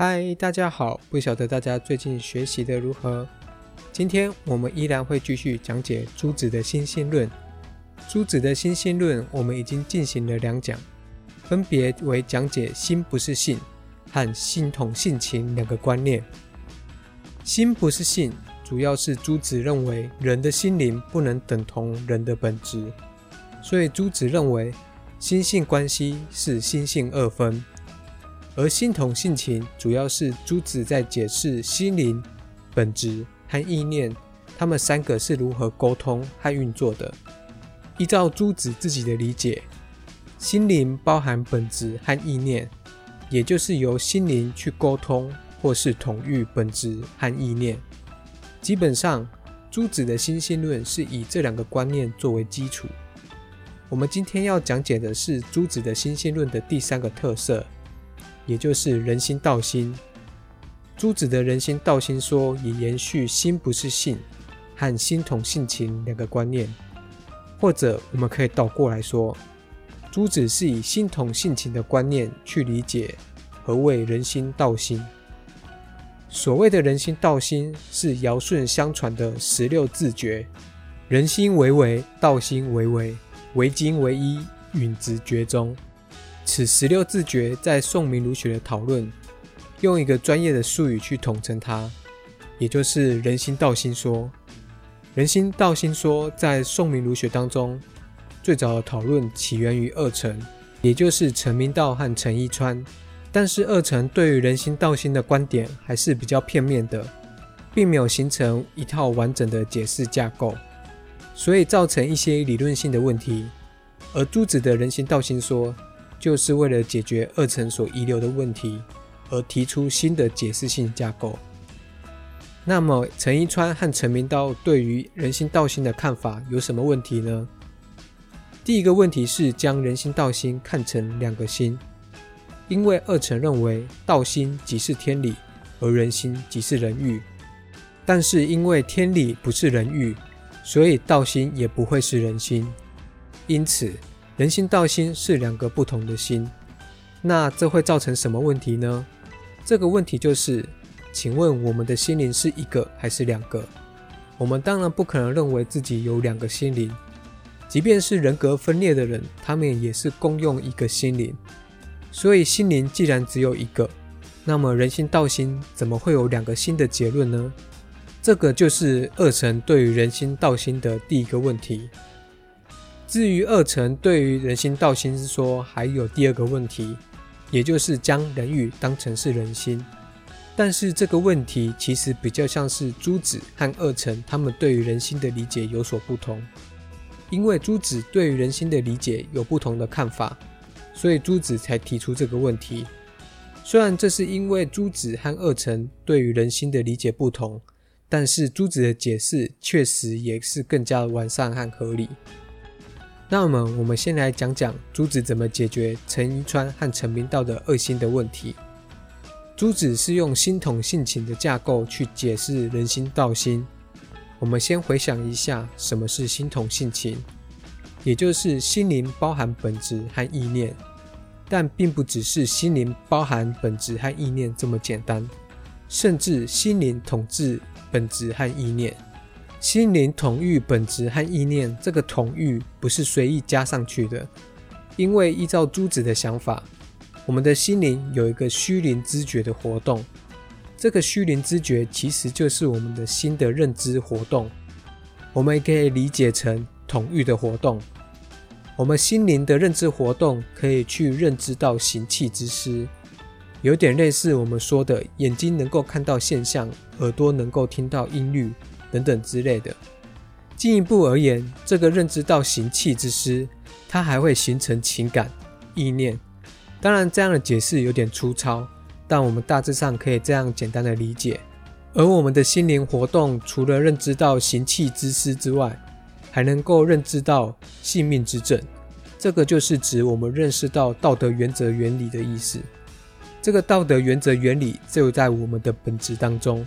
嗨，大家好！不晓得大家最近学习的如何？今天我们依然会继续讲解朱子的心性论。朱子的心性论，我们已经进行了两讲，分别为讲解“心不是性”和“心统性情”两个观念。“心不是性”主要是朱子认为人的心灵不能等同人的本质，所以朱子认为心性关系是心性二分。而心统性情，主要是朱子在解释心灵、本质和意念，他们三个是如何沟通和运作的。依照朱子自己的理解，心灵包含本质和意念，也就是由心灵去沟通或是统御本质和意念。基本上，朱子的心性论是以这两个观念作为基础。我们今天要讲解的是朱子的心性论的第三个特色。也就是人心道心，朱子的人心道心说也延续心不是性和心同性情两个观念，或者我们可以倒过来说，朱子是以心同性情的观念去理解何谓人心道心。所谓的人心道心是尧舜相传的十六字诀，人心为为，道心为为，为精为一，允直绝中。此十六字诀在宋明儒学的讨论，用一个专业的术语去统称它，也就是人心道心说。人心道心说在宋明儒学当中，最早的讨论起源于二程，也就是陈明道和陈一川。但是二程对于人心道心的观点还是比较片面的，并没有形成一套完整的解释架构，所以造成一些理论性的问题。而朱子的人心道心说。就是为了解决二层所遗留的问题，而提出新的解释性架构。那么，陈一川和陈明道对于人心道心的看法有什么问题呢？第一个问题是将人心道心看成两个心，因为二层认为道心即是天理，而人心即是人欲。但是因为天理不是人欲，所以道心也不会是人心，因此。人心道心是两个不同的心，那这会造成什么问题呢？这个问题就是，请问我们的心灵是一个还是两个？我们当然不可能认为自己有两个心灵，即便是人格分裂的人，他们也是共用一个心灵。所以心灵既然只有一个，那么人心道心怎么会有两个心的结论呢？这个就是二层对于人心道心的第一个问题。至于二层对于人心道心说，还有第二个问题，也就是将人欲当成是人心。但是这个问题其实比较像是朱子和二层他们对于人心的理解有所不同，因为朱子对于人心的理解有不同的看法，所以朱子才提出这个问题。虽然这是因为朱子和二层对于人心的理解不同，但是朱子的解释确实也是更加完善和合理。那么，我们先来讲讲朱子怎么解决陈一川和陈明道的恶心的问题。朱子是用心统性情的架构去解释人心道心。我们先回想一下，什么是心统性情？也就是心灵包含本质和意念，但并不只是心灵包含本质和意念这么简单，甚至心灵统治本质和意念。心灵统御本质和意念，这个统御不是随意加上去的，因为依照朱子的想法，我们的心灵有一个虚灵知觉的活动，这个虚灵知觉其实就是我们的心的认知活动，我们也可以理解成统御的活动。我们心灵的认知活动可以去认知到行气之师，有点类似我们说的眼睛能够看到现象，耳朵能够听到音律。等等之类的。进一步而言，这个认知到行气之师，它还会形成情感、意念。当然，这样的解释有点粗糙，但我们大致上可以这样简单的理解。而我们的心灵活动，除了认知到行气之师之外，还能够认知到性命之正。这个就是指我们认识到道德原则原理的意思。这个道德原则原理就在我们的本质当中。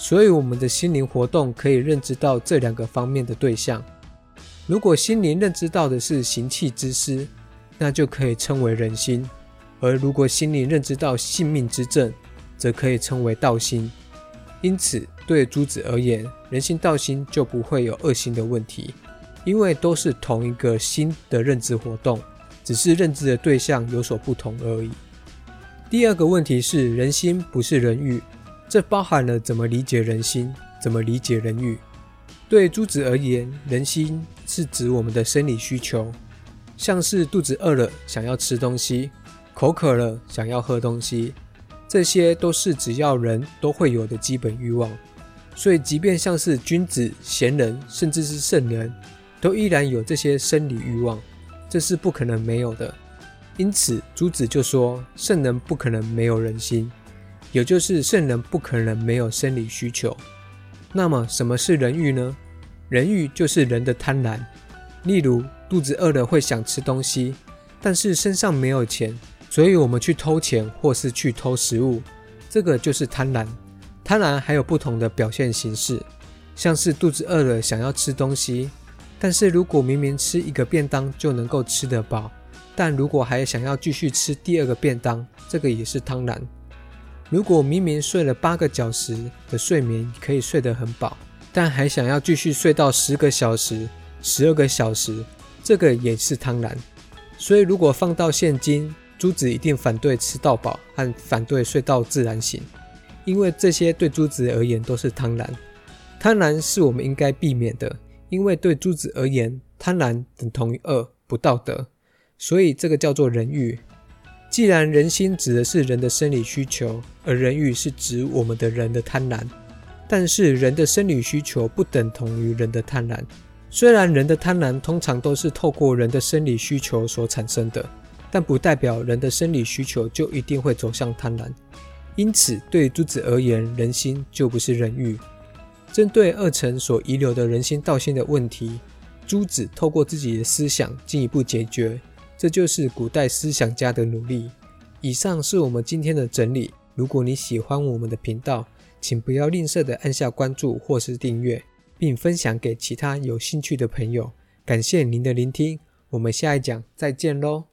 所以，我们的心灵活动可以认知到这两个方面的对象。如果心灵认知到的是行气之师，那就可以称为人心；而如果心灵认知到性命之正，则可以称为道心。因此，对诸子而言，人心道心就不会有恶心的问题，因为都是同一个心的认知活动，只是认知的对象有所不同而已。第二个问题是，人心不是人欲，这包含了怎么理解人心，怎么理解人欲。对朱子而言，人心是指我们的生理需求，像是肚子饿了想要吃东西，口渴了想要喝东西。这些都是只要人都会有的基本欲望，所以即便像是君子、贤人，甚至是圣人，都依然有这些生理欲望，这是不可能没有的。因此，朱子就说：圣人不可能没有人心，也就是圣人不可能没有生理需求。那么，什么是人欲呢？人欲就是人的贪婪。例如，肚子饿了会想吃东西，但是身上没有钱。所以，我们去偷钱或是去偷食物，这个就是贪婪。贪婪还有不同的表现形式，像是肚子饿了想要吃东西，但是如果明明吃一个便当就能够吃得饱，但如果还想要继续吃第二个便当，这个也是贪婪。如果明明睡了八个小时的睡眠可以睡得很饱，但还想要继续睡到十个小时、十二个小时，这个也是贪婪。所以，如果放到现今，珠子一定反对吃到饱和反对睡到自然醒，因为这些对珠子而言都是贪婪。贪婪是我们应该避免的，因为对珠子而言，贪婪等同于恶，不道德。所以这个叫做人欲。既然人心指的是人的生理需求，而人欲是指我们的人的贪婪，但是人的生理需求不等同于人的贪婪。虽然人的贪婪通常都是透过人的生理需求所产生的。但不代表人的生理需求就一定会走向贪婪，因此对朱子而言，人心就不是人欲。针对二层所遗留的人心道心的问题，朱子透过自己的思想进一步解决，这就是古代思想家的努力。以上是我们今天的整理。如果你喜欢我们的频道，请不要吝啬的按下关注或是订阅，并分享给其他有兴趣的朋友。感谢您的聆听，我们下一讲再见喽。